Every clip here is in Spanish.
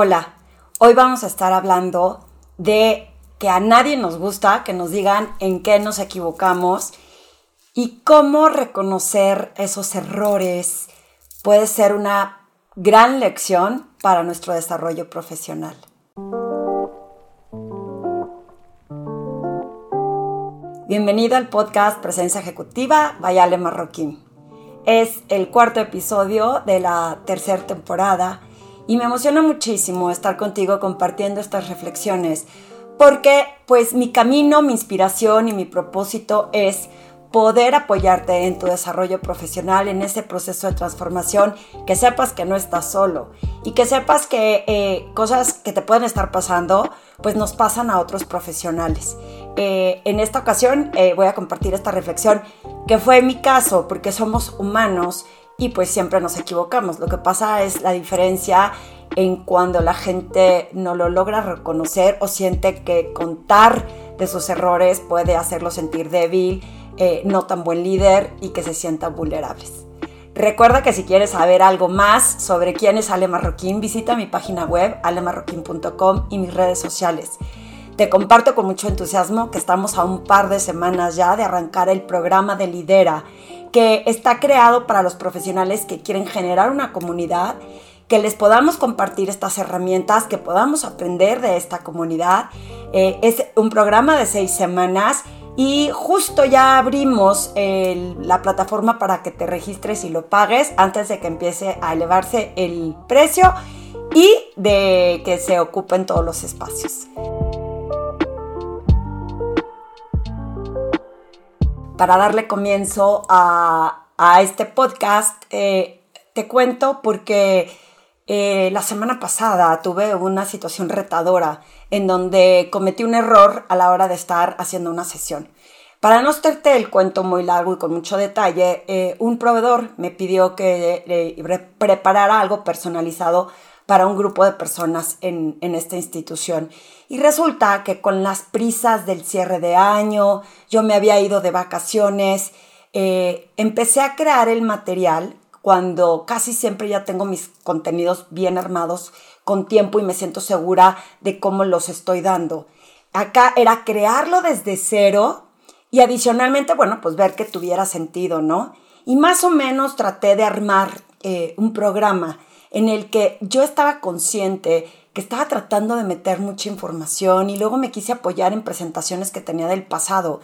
Hola, hoy vamos a estar hablando de que a nadie nos gusta que nos digan en qué nos equivocamos y cómo reconocer esos errores puede ser una gran lección para nuestro desarrollo profesional. Bienvenido al podcast Presencia Ejecutiva Vayale Marroquín. Es el cuarto episodio de la tercera temporada y me emociona muchísimo estar contigo compartiendo estas reflexiones porque pues mi camino, mi inspiración y mi propósito es poder apoyarte en tu desarrollo profesional, en ese proceso de transformación, que sepas que no estás solo y que sepas que eh, cosas que te pueden estar pasando, pues nos pasan a otros profesionales. Eh, en esta ocasión eh, voy a compartir esta reflexión que fue mi caso, porque somos humanos y pues siempre nos equivocamos. Lo que pasa es la diferencia en cuando la gente no lo logra reconocer o siente que contar de sus errores puede hacerlo sentir débil, eh, no tan buen líder y que se sientan vulnerables. Recuerda que si quieres saber algo más sobre quién es Ale Marroquín, visita mi página web alemarroquín.com y mis redes sociales. Te comparto con mucho entusiasmo que estamos a un par de semanas ya de arrancar el programa de Lidera que está creado para los profesionales que quieren generar una comunidad, que les podamos compartir estas herramientas, que podamos aprender de esta comunidad. Eh, es un programa de seis semanas y justo ya abrimos la plataforma para que te registres y lo pagues antes de que empiece a elevarse el precio y de que se ocupen todos los espacios. Para darle comienzo a, este podcast, eh, te cuento porque eh, la semana pasada tuve una situación retadora en donde cometí un error a la hora de estar haciendo una sesión. Para no hacerte el cuento muy largo y con mucho detalle, eh, un proveedor me pidió que preparara algo personalizado para un grupo de personas en, esta institución. Y resulta que con las prisas del cierre de año, yo me había ido de vacaciones, eh, empecé a crear el material cuando casi siempre ya tengo mis contenidos bien armados con tiempo y me siento segura de cómo los estoy dando. Acá era crearlo desde cero y adicionalmente, bueno, pues ver que tuviera sentido, ¿no? Y más o menos traté de armar eh, un programa en el que yo estaba consciente que estaba tratando de meter mucha información y luego me quise apoyar en presentaciones que tenía del pasado.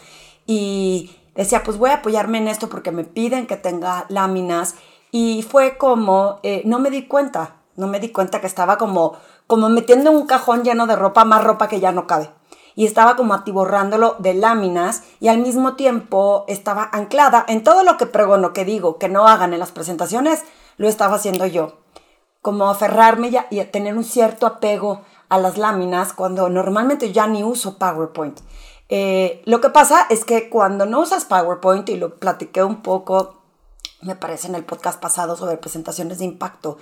Y decía, pues voy a apoyarme en esto porque me piden que tenga láminas y fue como, eh, no me di cuenta, no me di cuenta que estaba como, como metiendo un cajón lleno de ropa, más ropa que ya no cabe. Y estaba como atiborrándolo de láminas y al mismo tiempo estaba anclada en todo lo que pregono, que digo, que no hagan en las presentaciones, lo estaba haciendo yo como aferrarme y a tener un cierto apego a las láminas cuando normalmente ya ni uso PowerPoint. Eh, lo que pasa es que cuando no usas PowerPoint, y lo platiqué un poco, me parece en el podcast pasado sobre presentaciones de impacto,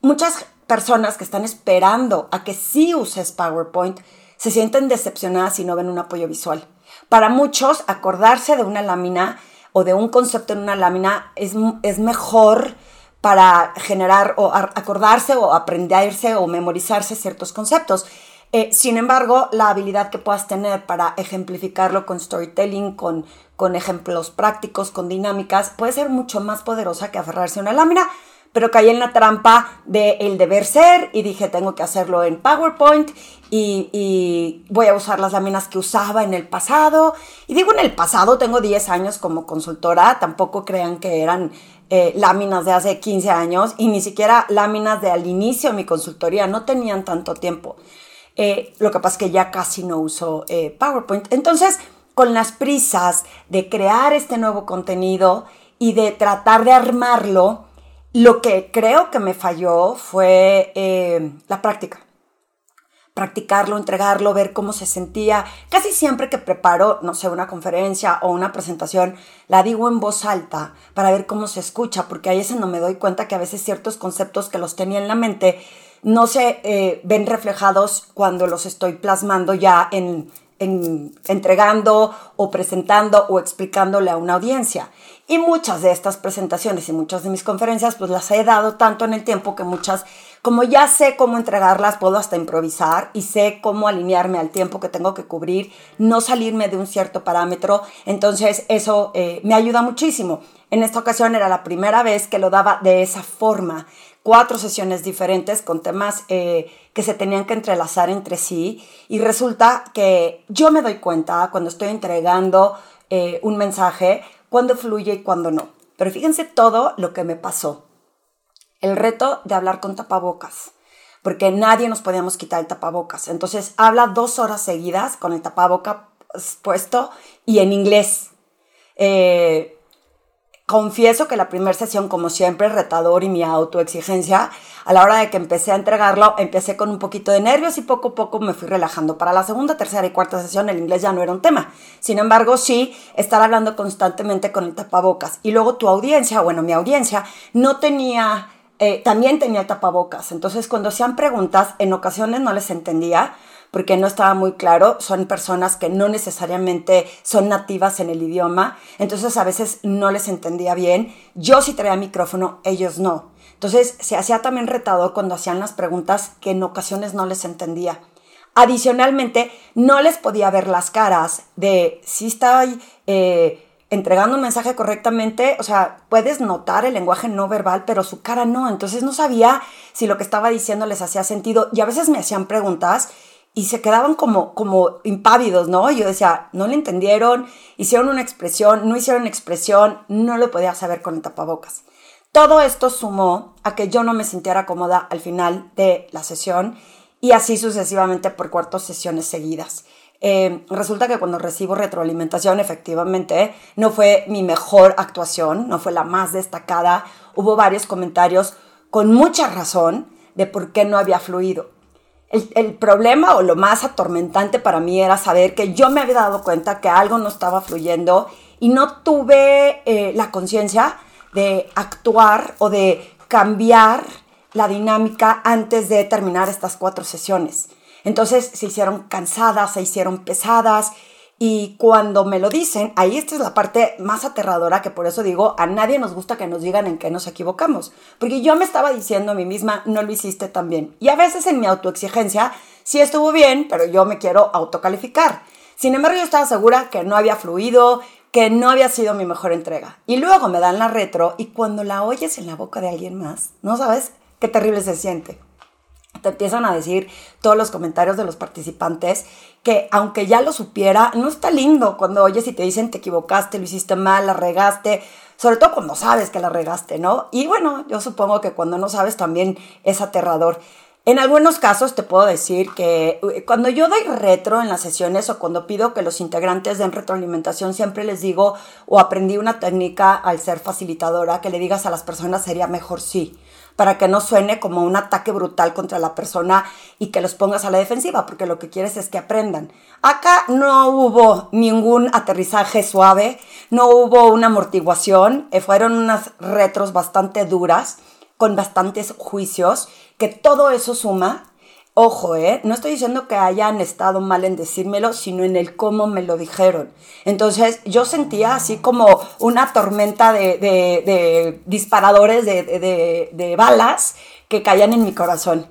muchas personas que están esperando a que sí uses PowerPoint se sienten decepcionadas si no ven un apoyo visual. Para muchos, acordarse de una lámina o de un concepto en una lámina es, es mejor para generar o acordarse o aprenderse o memorizarse ciertos conceptos. Eh, sin embargo, la habilidad que puedas tener para ejemplificarlo con storytelling, con, con ejemplos prácticos, con dinámicas, puede ser mucho más poderosa que aferrarse a una lámina, pero caí en la trampa del el deber ser y dije, tengo que hacerlo en PowerPoint y, y, voy a usar las láminas que usaba en el pasado. Y digo en el pasado, tengo 10 años como consultora, tampoco crean que eran eh, láminas de hace 15 años y ni siquiera láminas de al inicio de mi consultoría, no tenían tanto tiempo. Eh, lo que pasa es que ya casi no uso eh, PowerPoint. Entonces, con las prisas de crear este nuevo contenido y de tratar de armarlo, lo que creo que me falló fue la práctica practicarlo, entregarlo, ver cómo se sentía. Casi siempre que preparo, no sé, una conferencia o una presentación, la digo en voz alta para ver cómo se escucha, porque ahí es no me doy cuenta que a veces ciertos conceptos que los tenía en la mente no se eh, ven reflejados cuando los estoy plasmando ya en, en, entregando o presentando o explicándole a una audiencia. Y muchas de estas presentaciones y muchas de mis conferencias, pues las he dado tanto en el tiempo que muchas como ya sé cómo entregarlas, puedo hasta improvisar y sé cómo alinearme al tiempo que tengo que cubrir, no salirme de un cierto parámetro. Entonces eso eh, me ayuda muchísimo. En esta ocasión era la primera vez que lo daba de esa forma. Cuatro sesiones diferentes con temas eh, que se tenían que entrelazar entre sí. Y resulta que yo me doy cuenta cuando estoy entregando eh, un mensaje, cuando fluye y cuando no. Pero fíjense todo lo que me pasó el reto de hablar con tapabocas, porque nadie nos podíamos quitar el tapabocas. Entonces habla dos horas seguidas con el tapaboca puesto y en inglés. Eh, confieso que la primera sesión, como siempre, retador y mi autoexigencia, a la hora de que empecé a entregarlo, empecé con un poquito de nervios y poco a poco me fui relajando. Para la segunda, tercera y cuarta sesión, el inglés ya no era un tema. Sin embargo, sí, estar hablando constantemente con el tapabocas. Y luego tu audiencia, bueno, mi audiencia, no tenía eh, también tenía tapabocas. Entonces, cuando hacían preguntas, en ocasiones no les entendía porque no estaba muy claro. Son personas que no necesariamente son nativas en el idioma. Entonces, a veces no les entendía bien. Yo sí traía micrófono, ellos no. Entonces, se hacía también retador cuando hacían las preguntas que en ocasiones no les entendía. Adicionalmente, no les podía ver las caras de si estaba eh, entregando un mensaje correctamente, o sea, puedes notar el lenguaje no verbal, pero su cara no. Entonces no sabía si lo que estaba diciendo les hacía sentido. Y a veces me hacían preguntas y se quedaban como, como impávidos, ¿no? yo decía, no le entendieron, hicieron una expresión, no hicieron expresión, no lo podía saber con el tapabocas. Todo esto sumó a que yo no me sintiera cómoda al final de la sesión y así sucesivamente por cuatro sesiones seguidas. Eh, resulta que cuando recibo retroalimentación, efectivamente, no fue mi mejor actuación, no fue la más destacada. Hubo varios comentarios con mucha razón de por qué no había fluido. El, problema o lo más atormentante para mí era saber que yo me había dado cuenta que algo no estaba fluyendo y no tuve eh, la conciencia de actuar o de cambiar la dinámica antes de terminar estas cuatro sesiones. Entonces se hicieron cansadas, se hicieron pesadas y cuando me lo dicen, ahí esta es la parte más aterradora que por eso digo, a nadie nos gusta que nos digan en qué nos equivocamos. Porque yo me estaba diciendo a mí misma, no lo hiciste tan bien. Y a veces en mi autoexigencia, sí estuvo bien, pero yo me quiero autocalificar. Sin embargo, yo estaba segura que no había fluido, que no había sido mi mejor entrega. Y luego me dan la retro y cuando la oyes en la boca de alguien más, no sabes qué terrible se siente te empiezan a decir todos los comentarios de los participantes que aunque ya lo supiera, no está lindo cuando oyes y te dicen te equivocaste, lo hiciste mal, la regaste, sobre todo cuando sabes que la regaste, ¿no? Y bueno, yo supongo que cuando no sabes también es aterrador. En algunos casos te puedo decir que eh, cuando yo doy retro en las sesiones o cuando pido que los integrantes den retroalimentación, siempre les digo o aprendí una técnica al ser facilitadora que le digas a las personas sería mejor sí para que no suene como un ataque brutal contra la persona y que los pongas a la defensiva, porque lo que quieres es que aprendan. Acá no hubo ningún aterrizaje suave, no hubo una amortiguación, eh, fueron unas retros bastante duras, con bastantes juicios, que todo eso suma Ojo, ¿eh? No estoy diciendo que hayan estado mal en decírmelo, sino en el cómo me lo dijeron. Entonces yo sentía así como una tormenta de, disparadores de, de balas que caían en mi corazón.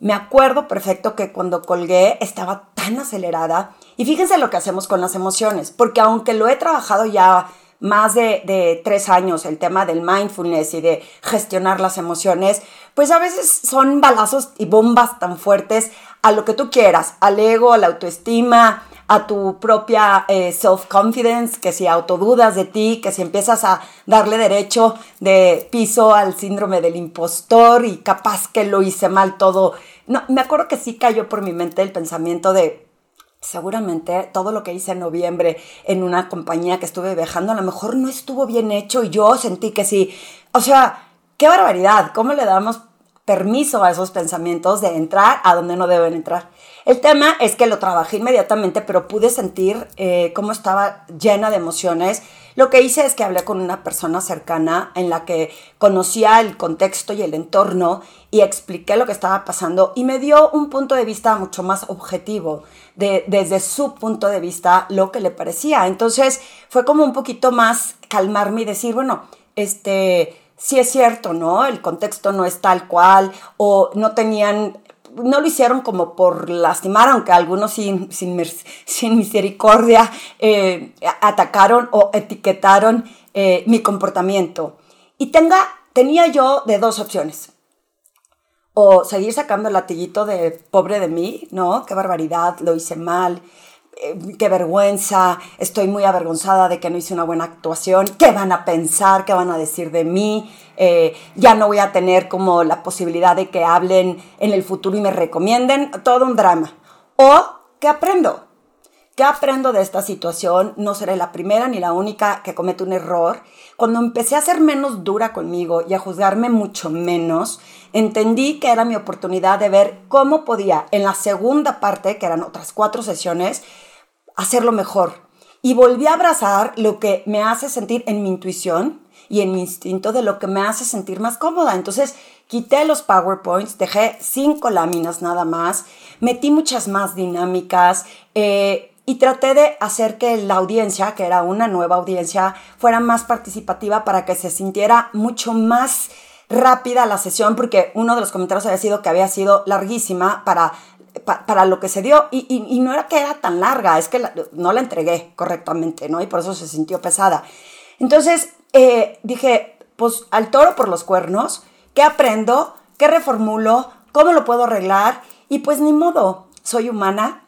Me acuerdo perfecto que cuando colgué estaba tan acelerada. Y fíjense lo que hacemos con las emociones, porque aunque lo he trabajado ya más de, tres años el tema del mindfulness y de gestionar las emociones, pues a veces son balazos y bombas tan fuertes a lo que tú quieras, al ego, a la autoestima, a tu propia eh, self-confidence, que si autodudas de ti, que si empiezas a darle derecho de piso al síndrome del impostor y capaz que lo hice mal todo. No, me acuerdo que sí cayó por mi mente el pensamiento de, seguramente todo lo que hice en noviembre en una compañía que estuve viajando a lo mejor no estuvo bien hecho y yo sentí que sí. O sea, qué barbaridad, ¿cómo le damos permiso a esos pensamientos de entrar a donde no deben entrar? El tema es que lo trabajé inmediatamente, pero pude sentir eh, cómo estaba llena de emociones lo que hice es que hablé con una persona cercana en la que conocía el contexto y el entorno y expliqué lo que estaba pasando y me dio un punto de vista mucho más objetivo, de, desde su punto de vista, lo que le parecía. Entonces fue como un poquito más calmarme y decir, bueno, este, sí es cierto, ¿no? El contexto no es tal cual o no tenían no lo hicieron como por lastimar, aunque algunos sin, sin, misericordia eh, atacaron o etiquetaron eh, mi comportamiento. Y tenga, tenía yo de dos opciones. O seguir sacando el latillito de pobre de mí, ¿no? Qué barbaridad, lo hice mal, eh, qué vergüenza, estoy muy avergonzada de que no hice una buena actuación, qué van a pensar, qué van a decir de mí, eh, ya no voy a tener como la posibilidad de que hablen en el futuro y me recomienden, todo un drama. O, ¿qué aprendo? ¿Qué aprendo de esta situación? No seré la primera ni la única que comete un error. Cuando empecé a ser menos dura conmigo y a juzgarme mucho menos, entendí que era mi oportunidad de ver cómo podía, en la segunda parte, que eran otras cuatro sesiones, hacerlo mejor. Y volví a abrazar lo que me hace sentir en mi intuición y en mi instinto de lo que me hace sentir más cómoda. Entonces quité los PowerPoints, dejé cinco láminas nada más, metí muchas más dinámicas eh, y traté de hacer que la audiencia, que era una nueva audiencia, fuera más participativa para que se sintiera mucho más rápida la sesión, porque uno de los comentarios había sido que había sido larguísima para para lo que se dio. Y, no era que era tan larga, es que no la entregué correctamente, ¿no? Y por eso se sintió pesada. Entonces eh, dije, pues al toro por los cuernos, ¿qué aprendo? ¿Qué reformulo? ¿Cómo lo puedo arreglar? Y pues ni modo, soy humana,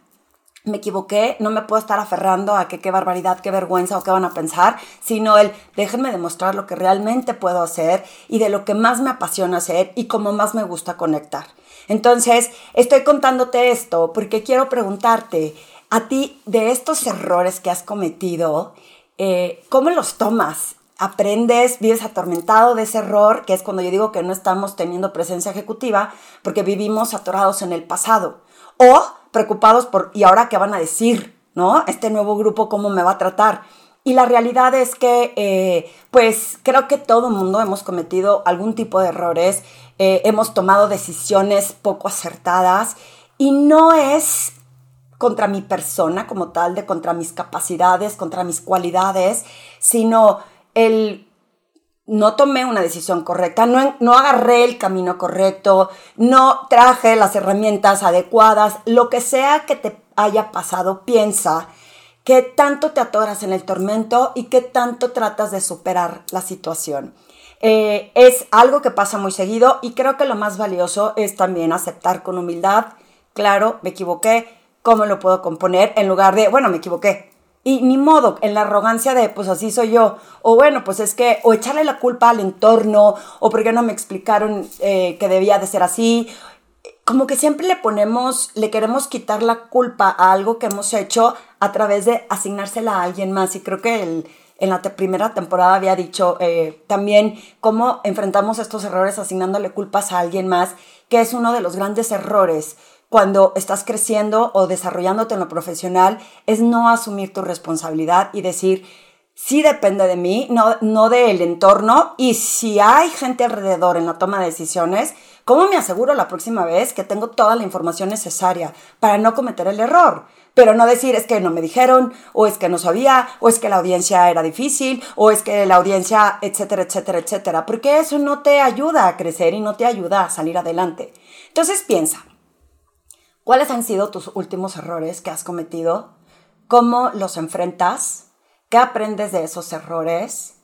me equivoqué, no me puedo estar aferrando a que qué barbaridad, qué vergüenza o qué van a pensar, sino el déjenme demostrar lo que realmente puedo hacer y de lo que más me apasiona hacer y cómo más me gusta conectar. Entonces, estoy contándote esto porque quiero preguntarte a ti de estos errores que has cometido, eh, ¿cómo los tomas? aprendes, vives atormentado de ese error, que es cuando yo digo que no estamos teniendo presencia ejecutiva, porque vivimos atorados en el pasado. O preocupados por, ¿y ahora qué van a decir? ¿No? Este nuevo grupo, ¿cómo me va a tratar? Y la realidad es que, eh, pues creo que todo mundo hemos cometido algún tipo de errores, eh, hemos tomado decisiones poco acertadas y no es contra mi persona como tal, de contra mis capacidades, contra mis cualidades, sino el no tomé una decisión correcta, no, no agarré el camino correcto, no traje las herramientas adecuadas, lo que sea que te haya pasado, piensa que tanto te atoras en el tormento y que tanto tratas de superar la situación. Eh, es algo que pasa muy seguido y creo que lo más valioso es también aceptar con humildad, claro, me equivoqué, ¿cómo lo puedo componer? En lugar de, bueno, me equivoqué, y ni modo, en la arrogancia de, pues así soy yo. O bueno, pues es que, o echarle la culpa al entorno, o porque no me explicaron eh, que debía de ser así. Como que siempre le ponemos, le queremos quitar la culpa a algo que hemos hecho a través de asignársela a alguien más. Y creo que el, en la primera temporada había dicho eh, también cómo enfrentamos estos errores asignándole culpas a alguien más, que es uno de los grandes errores cuando estás creciendo o desarrollándote en lo profesional es no asumir tu responsabilidad y decir, sí depende de mí, no, no del entorno. Y si hay gente alrededor en la toma de decisiones, ¿cómo me aseguro la próxima vez que tengo toda la información necesaria para no cometer el error? Pero no decir es que no me dijeron, o es que no sabía, o es que la audiencia era difícil, o es que la audiencia, etcétera, etcétera, etcétera. Porque eso no te ayuda a crecer y no te ayuda a salir adelante. Entonces piensa, ¿Cuáles han sido tus últimos errores que has cometido? ¿Cómo los enfrentas? ¿Qué aprendes de esos errores?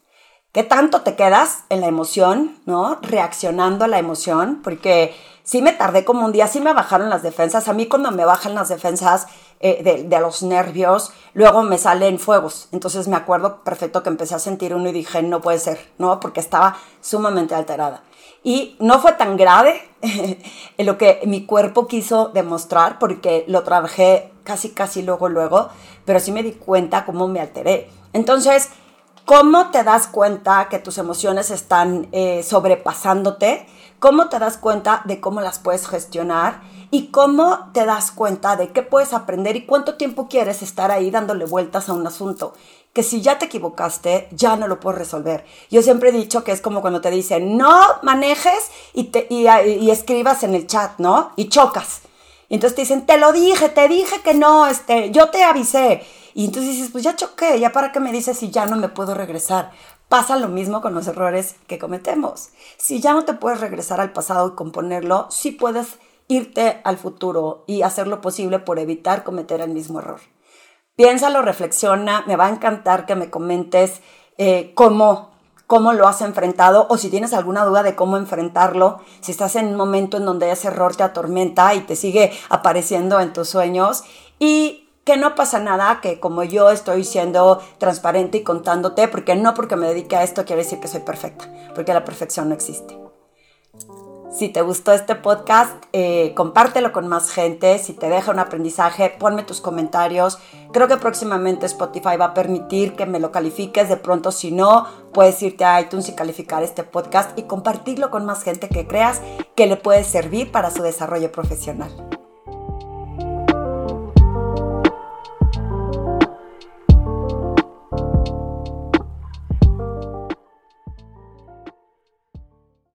¿Qué tanto te quedas en la emoción, ¿no? Reaccionando a la emoción, porque sí me tardé como un día, sí me bajaron las defensas. A mí cuando me bajan las defensas eh, de, de, los nervios, luego me salen fuegos. Entonces me acuerdo perfecto que empecé a sentir uno y dije, no puede ser, ¿no? Porque estaba sumamente alterada. Y no fue tan grave lo que mi cuerpo quiso demostrar, porque lo trabajé casi, casi luego, luego, pero sí me di cuenta cómo me alteré. Entonces, ¿cómo te das cuenta que tus emociones están eh, sobrepasándote? ¿Cómo te das cuenta de cómo las puedes gestionar? ¿Y cómo te das cuenta de qué puedes aprender y cuánto tiempo quieres estar ahí dándole vueltas a un asunto? que si ya te equivocaste, ya no lo puedes resolver. Yo siempre he dicho que es como cuando te dicen, no manejes y, te, y, escribas en el chat, ¿no? Y chocas. Y entonces te dicen, te lo dije, te dije que no, este, yo te avisé. Y entonces dices, pues ya choqué, ya para qué me dices si ya no me puedo regresar. Pasa lo mismo con los errores que cometemos. Si ya no te puedes regresar al pasado y componerlo, sí puedes irte al futuro y hacer lo posible por evitar cometer el mismo error. Piénsalo, reflexiona, me va a encantar que me comentes eh, cómo, cómo lo has enfrentado o si tienes alguna duda de cómo enfrentarlo, si estás en un momento en donde ese error te atormenta y te sigue apareciendo en tus sueños y que no pasa nada, que como yo estoy siendo transparente y contándote, porque no porque me dedique a esto quiere decir que soy perfecta, porque la perfección no existe. Si te gustó este podcast, eh, compártelo con más gente. Si te deja un aprendizaje, ponme tus comentarios. Creo que próximamente Spotify va a permitir que me lo califiques. De pronto, si no, puedes irte a iTunes y calificar este podcast y compartirlo con más gente que creas que le puede servir para su desarrollo profesional.